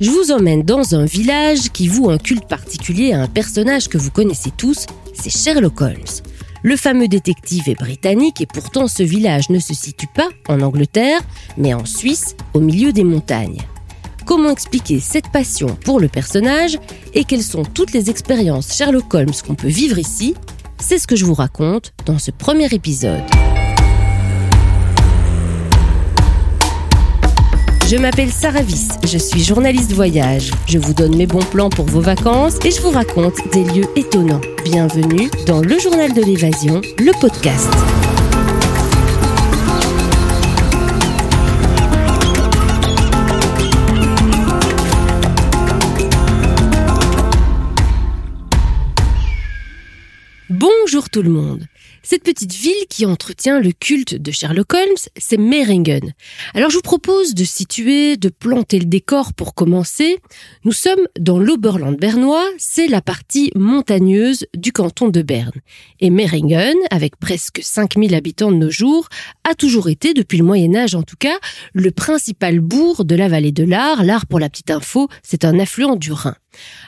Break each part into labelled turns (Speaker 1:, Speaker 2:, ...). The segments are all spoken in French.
Speaker 1: je vous emmène dans un village qui voue un culte particulier à un personnage que vous connaissez tous, c'est Sherlock Holmes. Le fameux détective est britannique et pourtant ce village ne se situe pas en Angleterre, mais en Suisse, au milieu des montagnes. Comment expliquer cette passion pour le personnage et quelles sont toutes les expériences Sherlock Holmes qu'on peut vivre ici? C'est ce que je vous raconte dans ce premier épisode. Je m'appelle Sarah Viss, je suis journaliste voyage. Je vous donne mes bons plans pour vos vacances et je vous raconte des lieux étonnants. Bienvenue dans le journal de l'évasion, le podcast. Bonjour tout le monde. Cette petite ville qui entretient le culte de Sherlock Holmes, c'est Meiringen. Alors je vous propose de situer, de planter le décor pour commencer. Nous sommes dans l'Oberland bernois, c'est la partie montagneuse du canton de Berne. Et Meiringen, avec presque 5000 habitants de nos jours, a toujours été, depuis le Moyen Âge en tout cas, le principal bourg de la vallée de l'Ar. L'Ar, pour la petite info, c'est un affluent du Rhin.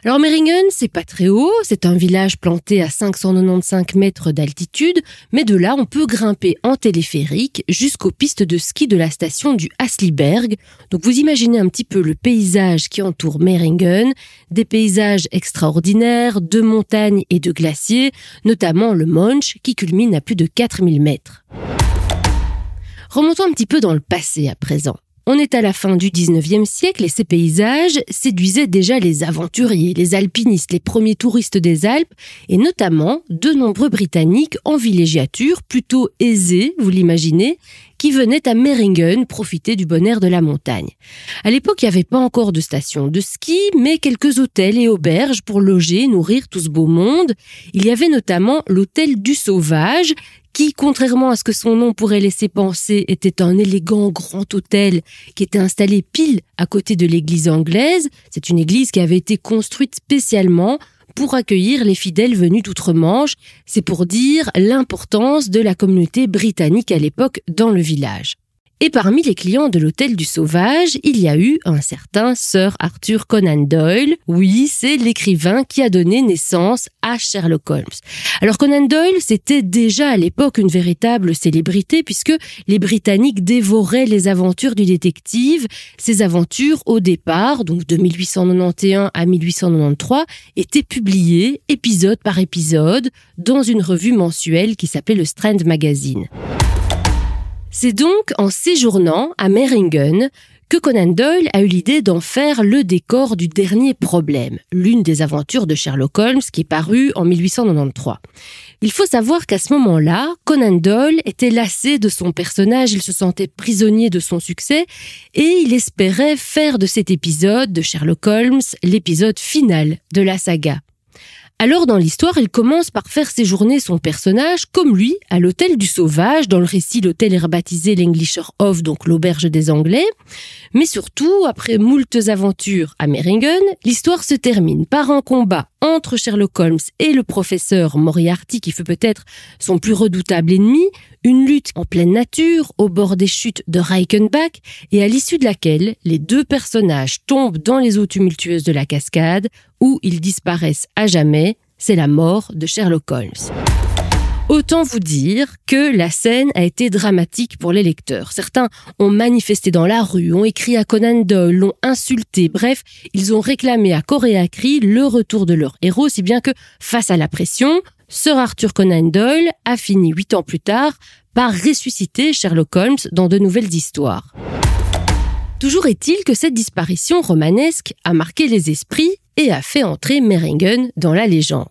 Speaker 1: Alors Meiringen, c'est pas très haut, c'est un village planté à 595 mètres d'altitude, mais de là on peut grimper en téléphérique jusqu'aux pistes de ski de la station du Hasliberg. Donc vous imaginez un petit peu le paysage qui entoure Meiringen, des paysages extraordinaires, de montagnes et de glaciers, notamment le Monch qui culmine à plus de 4000 mètres. Remontons un petit peu dans le passé à présent. On est à la fin du 19e siècle et ces paysages séduisaient déjà les aventuriers, les alpinistes, les premiers touristes des Alpes et notamment de nombreux Britanniques en villégiature plutôt aisés, vous l'imaginez, qui venaient à Meiringen profiter du bon air de la montagne. À l'époque, il n'y avait pas encore de station de ski, mais quelques hôtels et auberges pour loger, nourrir tout ce beau monde. Il y avait notamment l'hôtel du Sauvage, qui, contrairement à ce que son nom pourrait laisser penser, était un élégant grand hôtel qui était installé pile à côté de l'église anglaise. C'est une église qui avait été construite spécialement pour accueillir les fidèles venus d'outre-Manche. C'est pour dire l'importance de la communauté britannique à l'époque dans le village. Et parmi les clients de l'hôtel du Sauvage, il y a eu un certain Sir Arthur Conan Doyle. Oui, c'est l'écrivain qui a donné naissance à Sherlock Holmes. Alors Conan Doyle, c'était déjà à l'époque une véritable célébrité puisque les Britanniques dévoraient les aventures du détective. Ces aventures, au départ, donc de 1891 à 1893, étaient publiées épisode par épisode dans une revue mensuelle qui s'appelait le Strand Magazine. C'est donc en séjournant à Meiringen que Conan Doyle a eu l'idée d'en faire le décor du dernier problème, l'une des aventures de Sherlock Holmes qui est parue en 1893. Il faut savoir qu'à ce moment-là, Conan Doyle était lassé de son personnage, il se sentait prisonnier de son succès et il espérait faire de cet épisode de Sherlock Holmes l'épisode final de la saga. Alors dans l'histoire, il commence par faire séjourner son personnage comme lui à l'hôtel du Sauvage. Dans le récit, l'hôtel est rebaptisé l'Englisher Hof, donc l'auberge des Anglais. Mais surtout, après moultes aventures à Meiringen, l'histoire se termine par un combat entre Sherlock Holmes et le professeur Moriarty, qui fut peut-être son plus redoutable ennemi, une lutte en pleine nature au bord des chutes de Reichenbach et à l'issue de laquelle les deux personnages tombent dans les eaux tumultueuses de la cascade où ils disparaissent à jamais, c'est la mort de Sherlock Holmes. Autant vous dire que la scène a été dramatique pour les lecteurs. Certains ont manifesté dans la rue, ont écrit à Conan Doyle, l'ont insulté, bref, ils ont réclamé à corps à cri le retour de leur héros, si bien que, face à la pression, Sir Arthur Conan Doyle a fini huit ans plus tard par ressusciter Sherlock Holmes dans de nouvelles histoires. Toujours est-il que cette disparition romanesque a marqué les esprits et a fait entrer Meiringen dans la légende.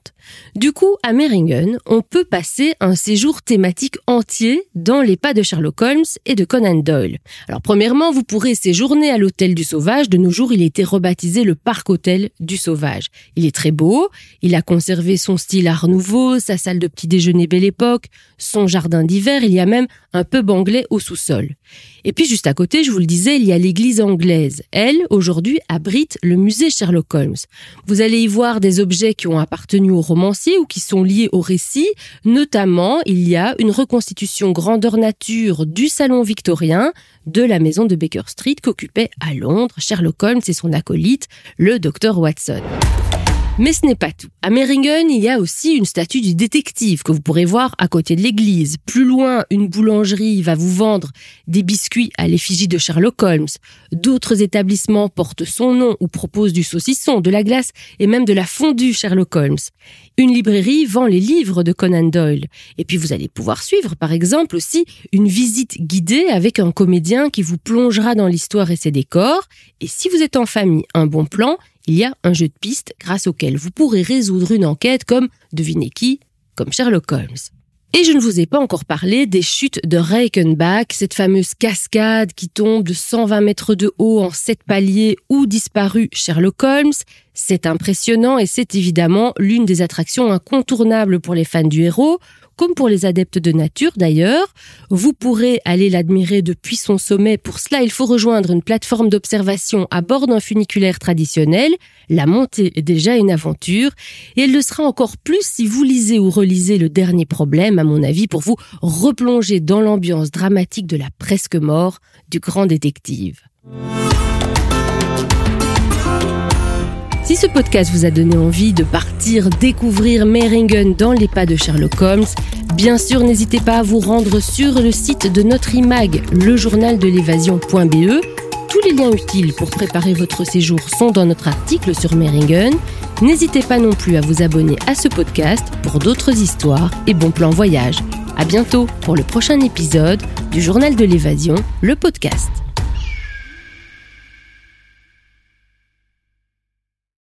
Speaker 1: Du coup, à Meiringen, on peut passer un séjour thématique entier dans les pas de Sherlock Holmes et de Conan Doyle. Alors premièrement, vous pourrez séjourner à l'hôtel du Sauvage. De nos jours, il a été rebaptisé le Parc Hôtel du Sauvage. Il est très beau, il a conservé son style art nouveau, sa salle de petit déjeuner belle époque, son jardin d'hiver, il y a même un pub anglais au sous-sol. Et puis juste à côté, je vous le disais, il y a l'église anglaise. Elle, aujourd'hui, abrite le musée Sherlock Holmes. Vous allez y voir des objets qui ont appartenu au roman ou qui sont liés au récit. Notamment, il y a une reconstitution grandeur nature du salon victorien de la maison de Baker Street qu'occupait à Londres Sherlock Holmes et son acolyte, le docteur Watson. Mais ce n'est pas tout. À Meringen, il y a aussi une statue du détective que vous pourrez voir à côté de l'église. Plus loin, une boulangerie va vous vendre des biscuits à l'effigie de Sherlock Holmes. D'autres établissements portent son nom ou proposent du saucisson, de la glace et même de la fondue Sherlock Holmes. Une librairie vend les livres de Conan Doyle. Et puis vous allez pouvoir suivre, par exemple, aussi une visite guidée avec un comédien qui vous plongera dans l'histoire et ses décors. Et si vous êtes en famille, un bon plan, il y a un jeu de pistes grâce auquel vous pourrez résoudre une enquête comme, devinez qui, comme Sherlock Holmes. Et je ne vous ai pas encore parlé des chutes de Reichenbach, cette fameuse cascade qui tombe de 120 mètres de haut en sept paliers où disparu Sherlock Holmes. C'est impressionnant et c'est évidemment l'une des attractions incontournables pour les fans du héros comme pour les adeptes de nature d'ailleurs. Vous pourrez aller l'admirer depuis son sommet. Pour cela, il faut rejoindre une plateforme d'observation à bord d'un funiculaire traditionnel. La montée est déjà une aventure et elle le sera encore plus si vous lisez ou relisez le dernier problème, à mon avis, pour vous replonger dans l'ambiance dramatique de la presque mort du grand détective. Si ce podcast vous a donné envie de partir découvrir Meringen dans les pas de Sherlock Holmes, bien sûr n'hésitez pas à vous rendre sur le site de notre imag, le journal de l'évasion.be. Tous les liens utiles pour préparer votre séjour sont dans notre article sur Meringen. N'hésitez pas non plus à vous abonner à ce podcast pour d'autres histoires et bons plans voyage. À bientôt pour le prochain épisode du Journal de l'évasion, le podcast.